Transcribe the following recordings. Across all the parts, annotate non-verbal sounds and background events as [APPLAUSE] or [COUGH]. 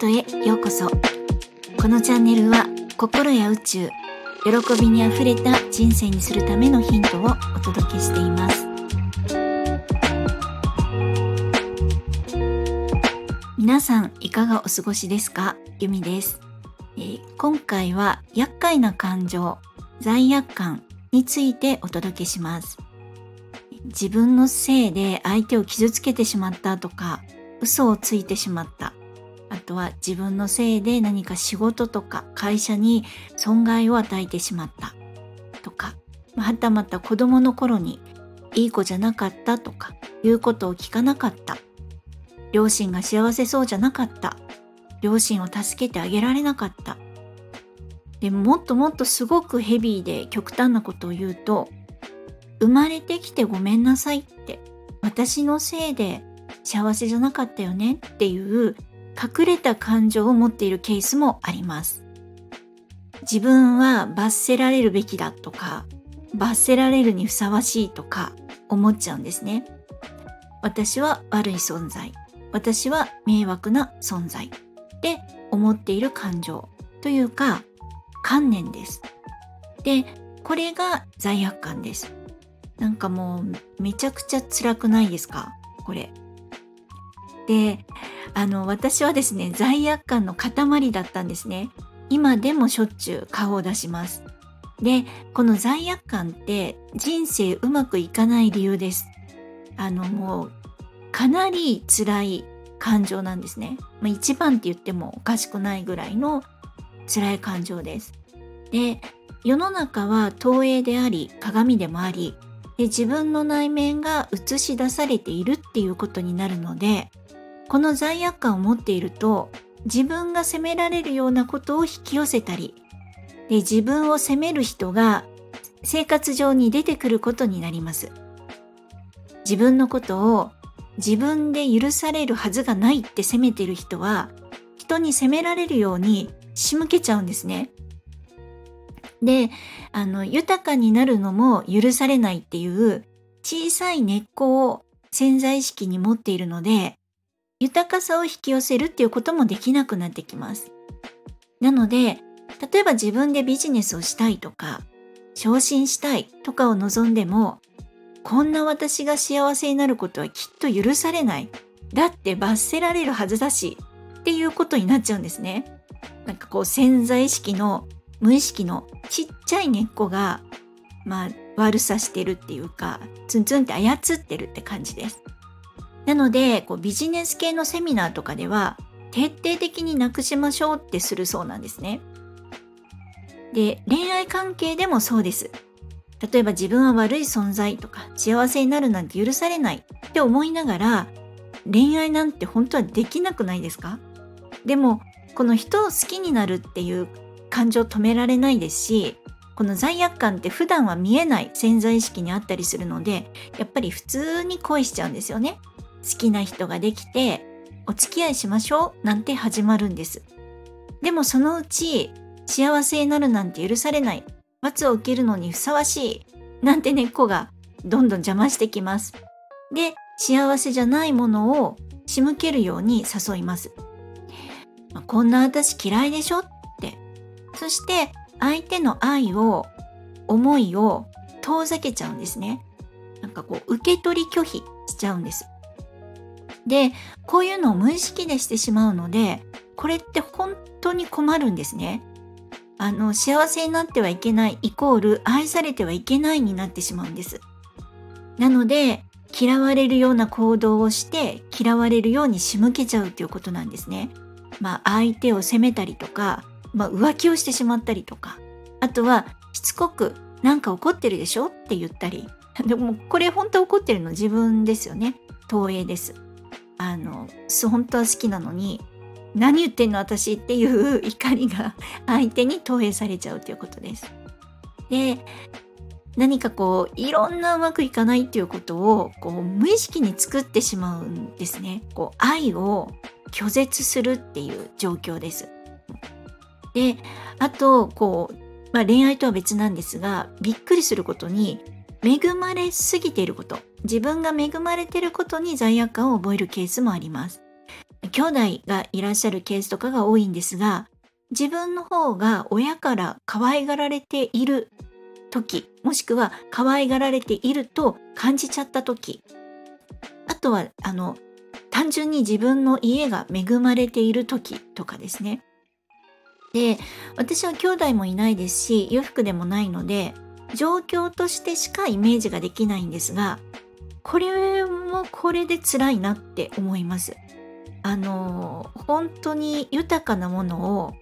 トへようこそ。このチャンネルは心や宇宙喜びにあふれた人生にするためのヒントをお届けしています。皆さんいかがお過ごしですか？ゆみです、えー、今回は厄介な感情罪悪感についてお届けします。自分のせいで相手を傷つけてしまったとか嘘をついてしまった。あとは自分のせいで何か仕事とか会社に損害を与えてしまった。とかはたまた子供の頃にいい子じゃなかったとか言うことを聞かなかった。両親が幸せそうじゃなかった。両親を助けてあげられなかった。でもっともっとすごくヘビーで極端なことを言うと生まれてきてごめんなさいって私のせいで幸せじゃなかったよねっていう隠れた感情を持っているケースもあります。自分は罰せられるべきだとか罰せられるにふさわしいとか思っちゃうんですね。私は悪い存在。私は迷惑な存在。って思っている感情というか観念です。でこれが罪悪感です。なんかもうめちゃくちゃ辛くないですか？これ。で、あの、私はですね、罪悪感の塊だったんですね。今でもしょっちゅう顔を出します。で、この罪悪感って人生うまくいかない理由です。あの、もう、かなり辛い感情なんですね。まあ、一番って言ってもおかしくないぐらいの辛い感情です。で、世の中は投影であり、鏡でもあり、で自分の内面が映し出されているっていうことになるのでこの罪悪感を持っていると自分が責められるようなことを引き寄せたりで自分を責める人が生活上に出てくることになります。自分のことを自分で許されるはずがないって責めてる人は人に責められるように仕向けちゃうんですね。で、あの、豊かになるのも許されないっていう小さい根っこを潜在意識に持っているので、豊かさを引き寄せるっていうこともできなくなってきます。なので、例えば自分でビジネスをしたいとか、昇進したいとかを望んでも、こんな私が幸せになることはきっと許されない。だって罰せられるはずだし、っていうことになっちゃうんですね。なんかこう潜在意識の無意識のちっちゃい根っこが、まあ、悪さしてるっていうか、ツンツンって操ってるって感じです。なので、こうビジネス系のセミナーとかでは、徹底的になくしましょうってするそうなんですね。で、恋愛関係でもそうです。例えば自分は悪い存在とか幸せになるなんて許されないって思いながら恋愛なんて本当はできなくないですか？でもこの人を好きになるっていう感情止められないですしこの罪悪感って普段は見えない潜在意識にあったりするのでやっぱり普通に恋しちゃうんですよね好きな人ができてお付き合いしましょうなんて始まるんです。でもそのうち幸せになるなんて許されない。罰を受けるのにふさわしい。なんて根っこがどんどん邪魔してきます。で幸せじゃないものを仕向けるように誘います、こんな私嫌いでしょ？って。そして相手の愛を思いを遠ざけちゃうんですね。なんかこう受け取り拒否しちゃうんです。でこういうのを無意識でしてしまうのでこれって本当に困るんですね。あの幸せになってはいけないイコール愛されてはいけないになってしまうんです。なので嫌われるような行動をして嫌われるように仕向けちゃうということなんですね。まあ相手を責めたりとかまあ、浮気をしてしまったりとか。あとはしつこく「なんか怒ってるでしょ?」って言ったり。でもこれ本当怒ってるの自分ですよね。投影です。あの本当は好きなのに何言ってんの私っていう [LAUGHS] 怒りが [LAUGHS] 相手に投影されちゃうということです。で何かこういろんなうまくいかないっていうことをこう無意識に作ってしまうんですね。こう愛を拒絶するっていう状況です。であとこう、まあ、恋愛とは別なんですがびっくりすることに恵まれすぎていること。自分が恵まれていることに罪悪感を覚えるケースもあります。兄弟がいらっしゃるケースとかが多いんですが自分の方が親から可愛がられている時もしくは可愛がられていると感じちゃった時あとはあの単純に自分の家が恵まれている時とかですね。で私は兄弟もいないですし裕福でもないので状況としてしかイメージができないんですがこれもこれで辛いなって思いますあの本当に豊かなものを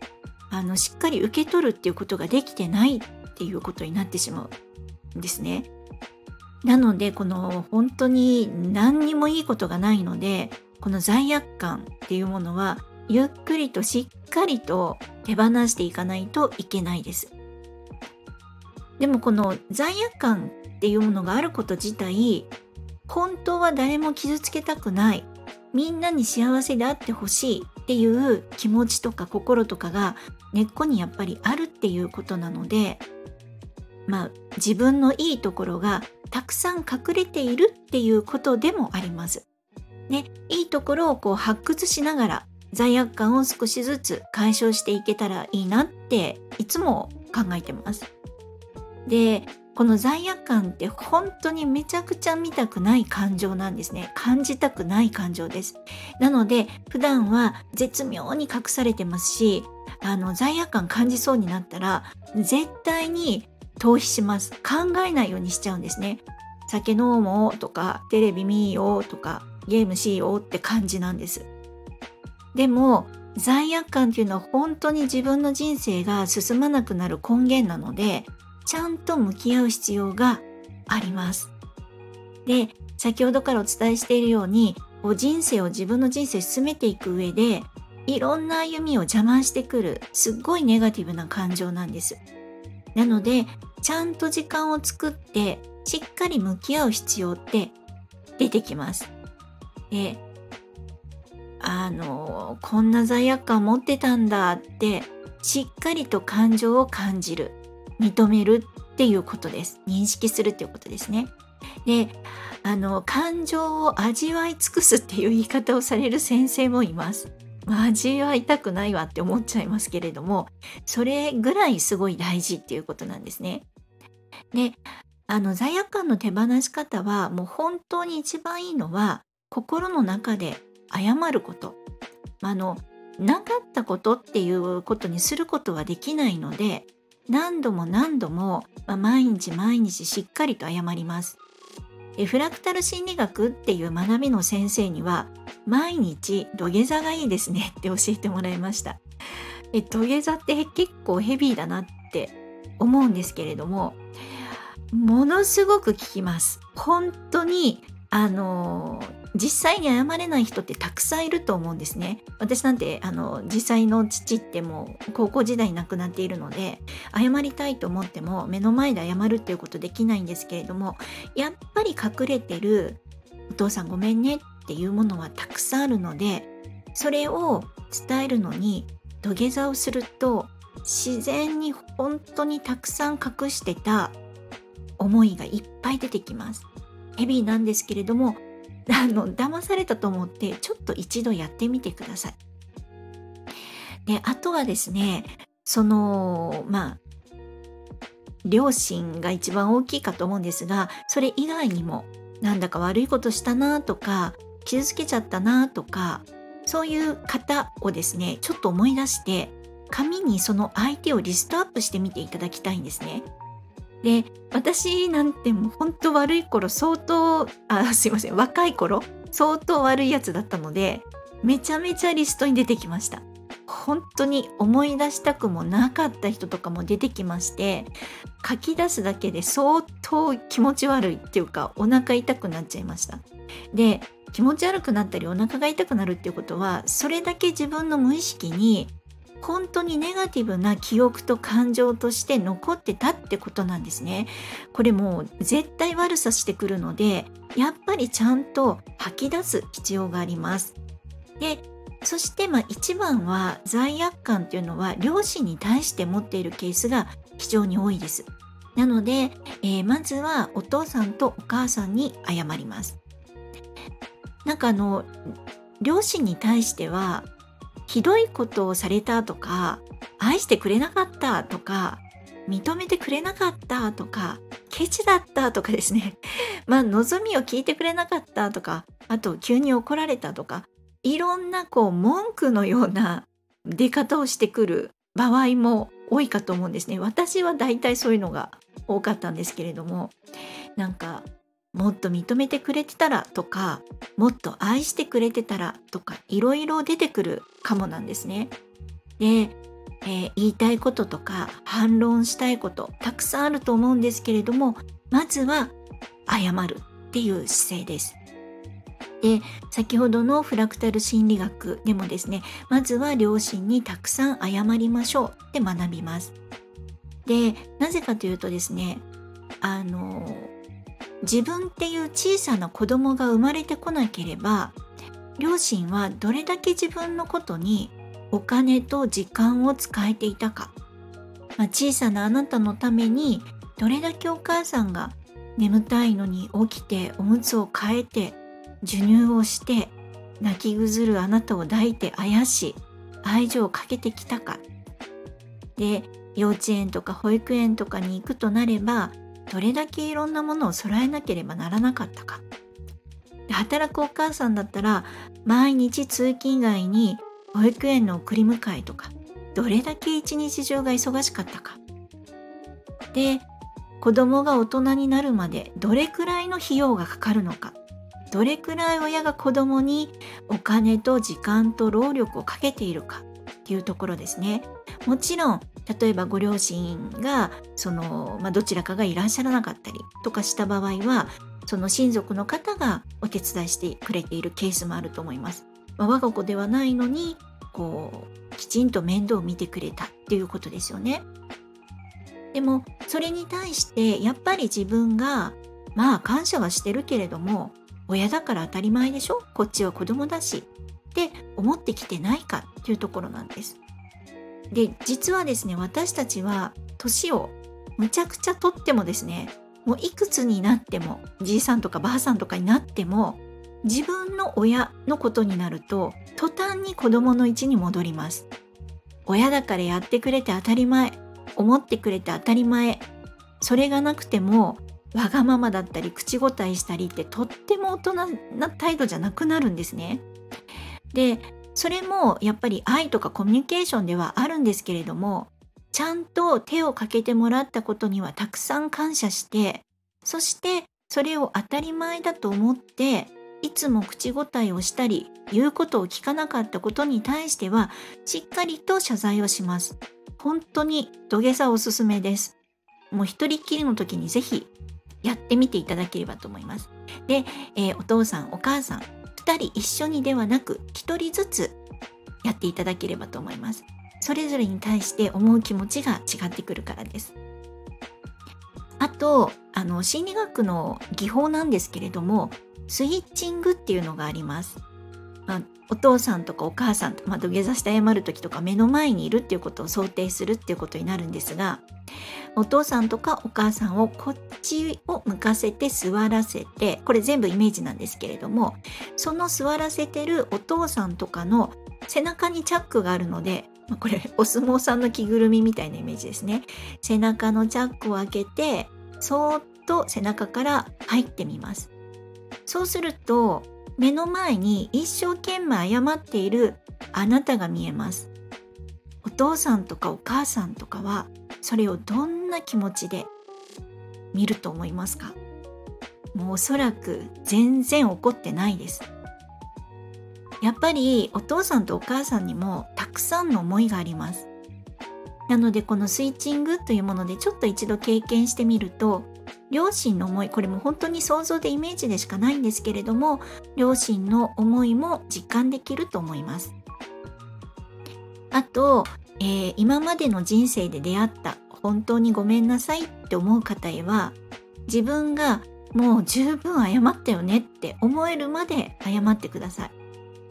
あのしっかり受け取るっていうことができてないっていうことになってしまうんですね。なのでこの本当に何にもいいことがないのでこの罪悪感っていうものはゆっくりとしっかりと手放していかないといけないです。でもこの罪悪感っていうものがあること自体本当は誰も傷つけたくないみんなに幸せであってほしいっていう気持ちとか心とかが根っこにやっぱりあるっていうことなのでまあ自分のいいところがたくさん隠れているっていうことでもあります。ね、いいところをこう発掘しながら罪悪感を少しずつ解消していけたらいいなっていつも考えてます。でこの罪悪感って本当にめちゃくちゃ見たくない感情なんですね。感じたくない感情です。なので普段は絶妙に隠されてますし、あの罪悪感感じそうになったら絶対に逃避します。考えないようにしちゃうんですね。酒飲もうとかテレビ見ようとかゲームしようって感じなんです。でも罪悪感っていうのは本当に自分の人生が進まなくなる根源なのでちゃんと向き合う必要があります。で、先ほどからお伝えしているように、こう人生を自分の人生進めていく上で、いろんな歩みを邪魔してくる、すっごいネガティブな感情なんです。なので、ちゃんと時間を作って、しっかり向き合う必要って出てきます。で、あの、こんな罪悪感持ってたんだって、しっかりと感情を感じる。認めるっていうことです。認識するっていうことですね。で、あの、感情を味わい尽くすっていう言い方をされる先生もいます。味わいたくないわって思っちゃいますけれども、それぐらいすごい大事っていうことなんですね。で、あの、罪悪感の手放し方は、もう本当に一番いいのは、心の中で謝ること。あの、なかったことっていうことにすることはできないので、何度も何度も、まあ、毎日毎日しっかりと謝ります。フラクタル心理学っていう学びの先生には毎日土下座がいいですねって教えてもらいました。土下座って結構ヘビーだなって思うんですけれどもものすごく効きます。本当にあの実際に謝れない人ってたくさんいると思うんですね。私なんてあの実際の父ってもう高校時代亡くなっているので謝りたいと思っても目の前で謝るっていうことできないんですけれどもやっぱり隠れてるお父さんごめんねっていうものはたくさんあるのでそれを伝えるのに土下座をすると自然に本当にたくさん隠してた思いがいっぱい出てきます。ヘビーなんですけれどもあの騙されたと思ってちょっと一度やってみてください。であとはですねそのまあ両親が一番大きいかと思うんですがそれ以外にもなんだか悪いことしたなとか傷つけちゃったなとかそういう方をですねちょっと思い出して紙にその相手をリストアップしてみていただきたいんですね。で私なんてもうほんと悪い頃相当あすいません若い頃相当悪いやつだったのでめちゃめちゃリストに出てきました。本当に思い出したくもなかった人とかも出てきまして書き出すだけで相当気持ち悪いっていうかお腹痛くなっちゃいました。で気持ち悪くなったりお腹が痛くなるっていうことはそれだけ自分の無意識に本当にネガティブな記憶と感情として残ってたってことなんですね。これもう絶対悪さしてくるのでやっぱりちゃんと吐き出す必要があります。でそしてまあ一番は罪悪感っていうのは両親に対して持っているケースが非常に多いです。なので、えー、まずはお父さんとお母さんに謝ります。なんかあの両親に対してはひどいことをされたとか愛してくれなかったとか認めてくれなかったとかケチだったとかですね。[LAUGHS] まあ望みを聞いてくれなかったとかあと急に怒られたとかいろんなこう文句のような出方をしてくる場合も多いかと思うんですね。私は大体そういうのが多かったんですけれどもなんかもっと認めてくれてたらとかもっと愛してくれてたらとかいろいろ出てくるかもなんですね。で、えー、言いたいこととか反論したいことたくさんあると思うんですけれどもまずは謝るっていう姿勢です。で先ほどのフラクタル心理学でもですねまずは両親にたくさん謝りましょうって学びます。でなぜかというとですねあの自分っていう小さな子供が生まれてこなければ両親はどれだけ自分のことにお金と時間を使えていたか、まあ、小さなあなたのためにどれだけお母さんが眠たいのに起きておむつを替えて授乳をして泣きぐずるあなたを抱いてあやし愛情をかけてきたか。で幼稚園とか保育園とかに行くとなればどれだけいろんなものを揃えなければならなかったか。働くお母さんだったら毎日通勤以外に保育園の送り迎えとかどれだけ一日中が忙しかったか。で子供が大人になるまでどれくらいの費用がかかるのか。どれくらい親が子供にお金と時間と労力をかけているかっていうところですね。もちろん例えばご両親がその、まあ、どちらかがいらっしゃらなかったりとかした場合はその親族の方がお手伝いしてくれているケースもあると思います。まあ、我が子ではないのにこうきちんと面倒を見てくれたっていうことですよね。でもそれに対してやっぱり自分がまあ感謝はしてるけれども親だから当たり前でしょ？こっちは子供だしって思ってきてないかっていうところなんです。で実はですね私たちは年をむちゃくちゃとってもですねもういくつになってもじいさんとかばあさんとかになっても自分の親のことになると途端に子供の位置に戻ります。親だからやってくれて当たり前思ってくれて当たり前それがなくてもわがままだったり口答えしたりってとっても大人な態度じゃなくなるんですね。でそれもやっぱり愛とかコミュニケーションではあるんですけれどもちゃんと手をかけてもらったことにはたくさん感謝してそしてそれを当たり前だと思っていつも口答えをしたり言うことを聞かなかったことに対してはしっかりと謝罪をします。本当に土下座おすすめです。もう一人きりの時にぜひやってみていただければと思います。で、えー、お父さんお母さん2人一緒にではなく1人ずつやっていただければと思います。それぞれに対して思う気持ちが違ってくるからです。あとあの心理学の技法なんですけれどもスイッチングっていうのがあります。まあ、お父さんとかお母さんと、まあ、土下座して謝る時とか目の前にいるっていうことを想定するっていうことになるんですがお父さんとかお母さんをこっちを向かせて座らせてこれ全部イメージなんですけれどもその座らせてるお父さんとかの背中にチャックがあるのでこれお相撲さんの着ぐるみみたいなイメージですね。背中のチャックを開けてそーっと背中から入ってみます。そうすると目の前に一生懸命謝っているあなたが見えます。お父さんとかお母さんとかはそれをどんな気持ちで見ると思いますか？もうおそらく全然怒ってないです。やっぱりお父さんとお母さんにもたくさんの思いがあります。なのでこのスイッチングというものでちょっと一度経験してみると両親の思いこれも本当に想像でイメージでしかないんですけれども両親の思いも実感できると思います。あと、えー、今までの人生で出会った本当にごめんなさいって思う方へは自分がもう十分謝ったよねって思えるまで謝ってください。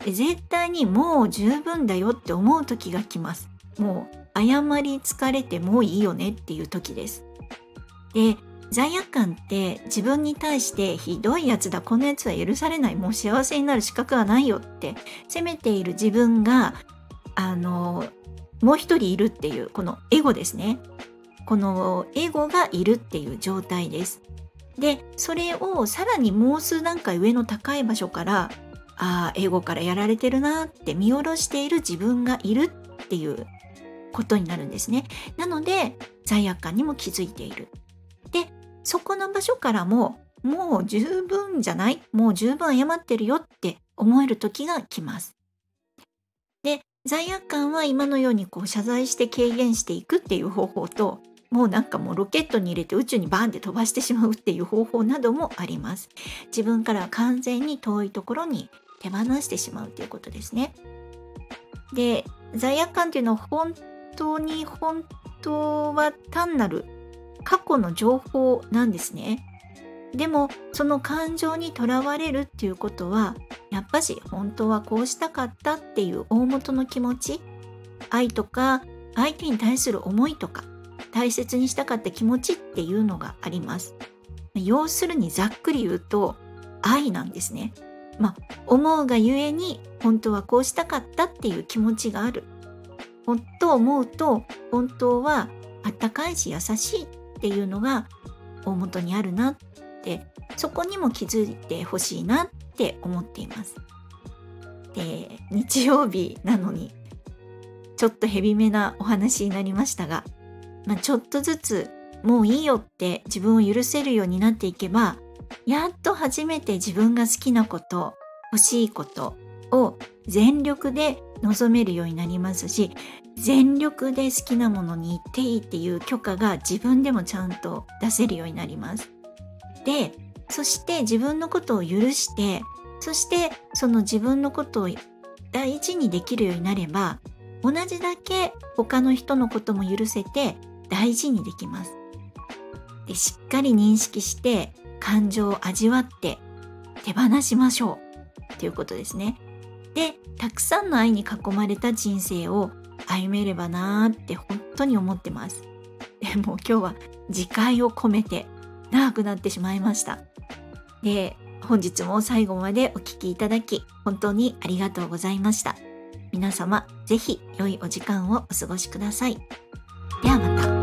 で絶対にもう十分だよって思う時が来ます。もう謝り疲れてもういいよねっていう時です。で罪悪感って自分に対してひどいやつだこんなやつは許されないもう幸せになる資格はないよって責めている自分があのもう一人いるっていうこのエゴですね。このエゴがいるっていう状態です。でそれをさらにもう数段階上の高い場所からああエゴからやられてるなって見下ろしている自分がいるっていうことになるんですね。なので罪悪感にも気づいている。そこの場所からももう十分じゃないもう十分謝ってるよって思える時が来ます。で罪悪感は今のようにこう謝罪して軽減していくっていう方法ともうなんかもうロケットに入れて宇宙にバーンって飛ばしてしまうっていう方法などもあります。自分から完全に遠いところに手放してしまうということですね。で罪悪感っていうのは本当に本当は単なる過去の情報なんですね。でもその感情にとらわれるっていうことはやっぱし本当はこうしたかったっていう大元の気持ち愛とか相手に対する思いとか大切にしたかった気持ちっていうのがあります。要するにざっくり言うと愛なんですね。まあ思うがゆえに本当はこうしたかったっていう気持ちがある。本当思うと本当はあったかいし優しいっっていうのが大元にあるなってそこにも気づいてほしいなって思っています。で日曜日なのにちょっとヘビめなお話になりましたが、まあ、ちょっとずつもういいよって自分を許せるようになっていけばやっと初めて自分が好きなこと欲しいことを全力で望めるようになりますし全力で好きなものに行っていいっていう許可が自分でもちゃんと出せるようになります。でそして自分のことを許してそしてその自分のことを大事にできるようになれば同じだけ他の人のことも許せて大事にできます。でしっかり認識して感情を味わって手放しましょうということですね。でたくさんの愛に囲まれた人生を歩めればなーって本当に思ってます。でも今日は次回を込めて長くなってしまいました。で本日も最後までお聴きいただき本当にありがとうございました。皆様是非良いお時間をお過ごしください。ではまた。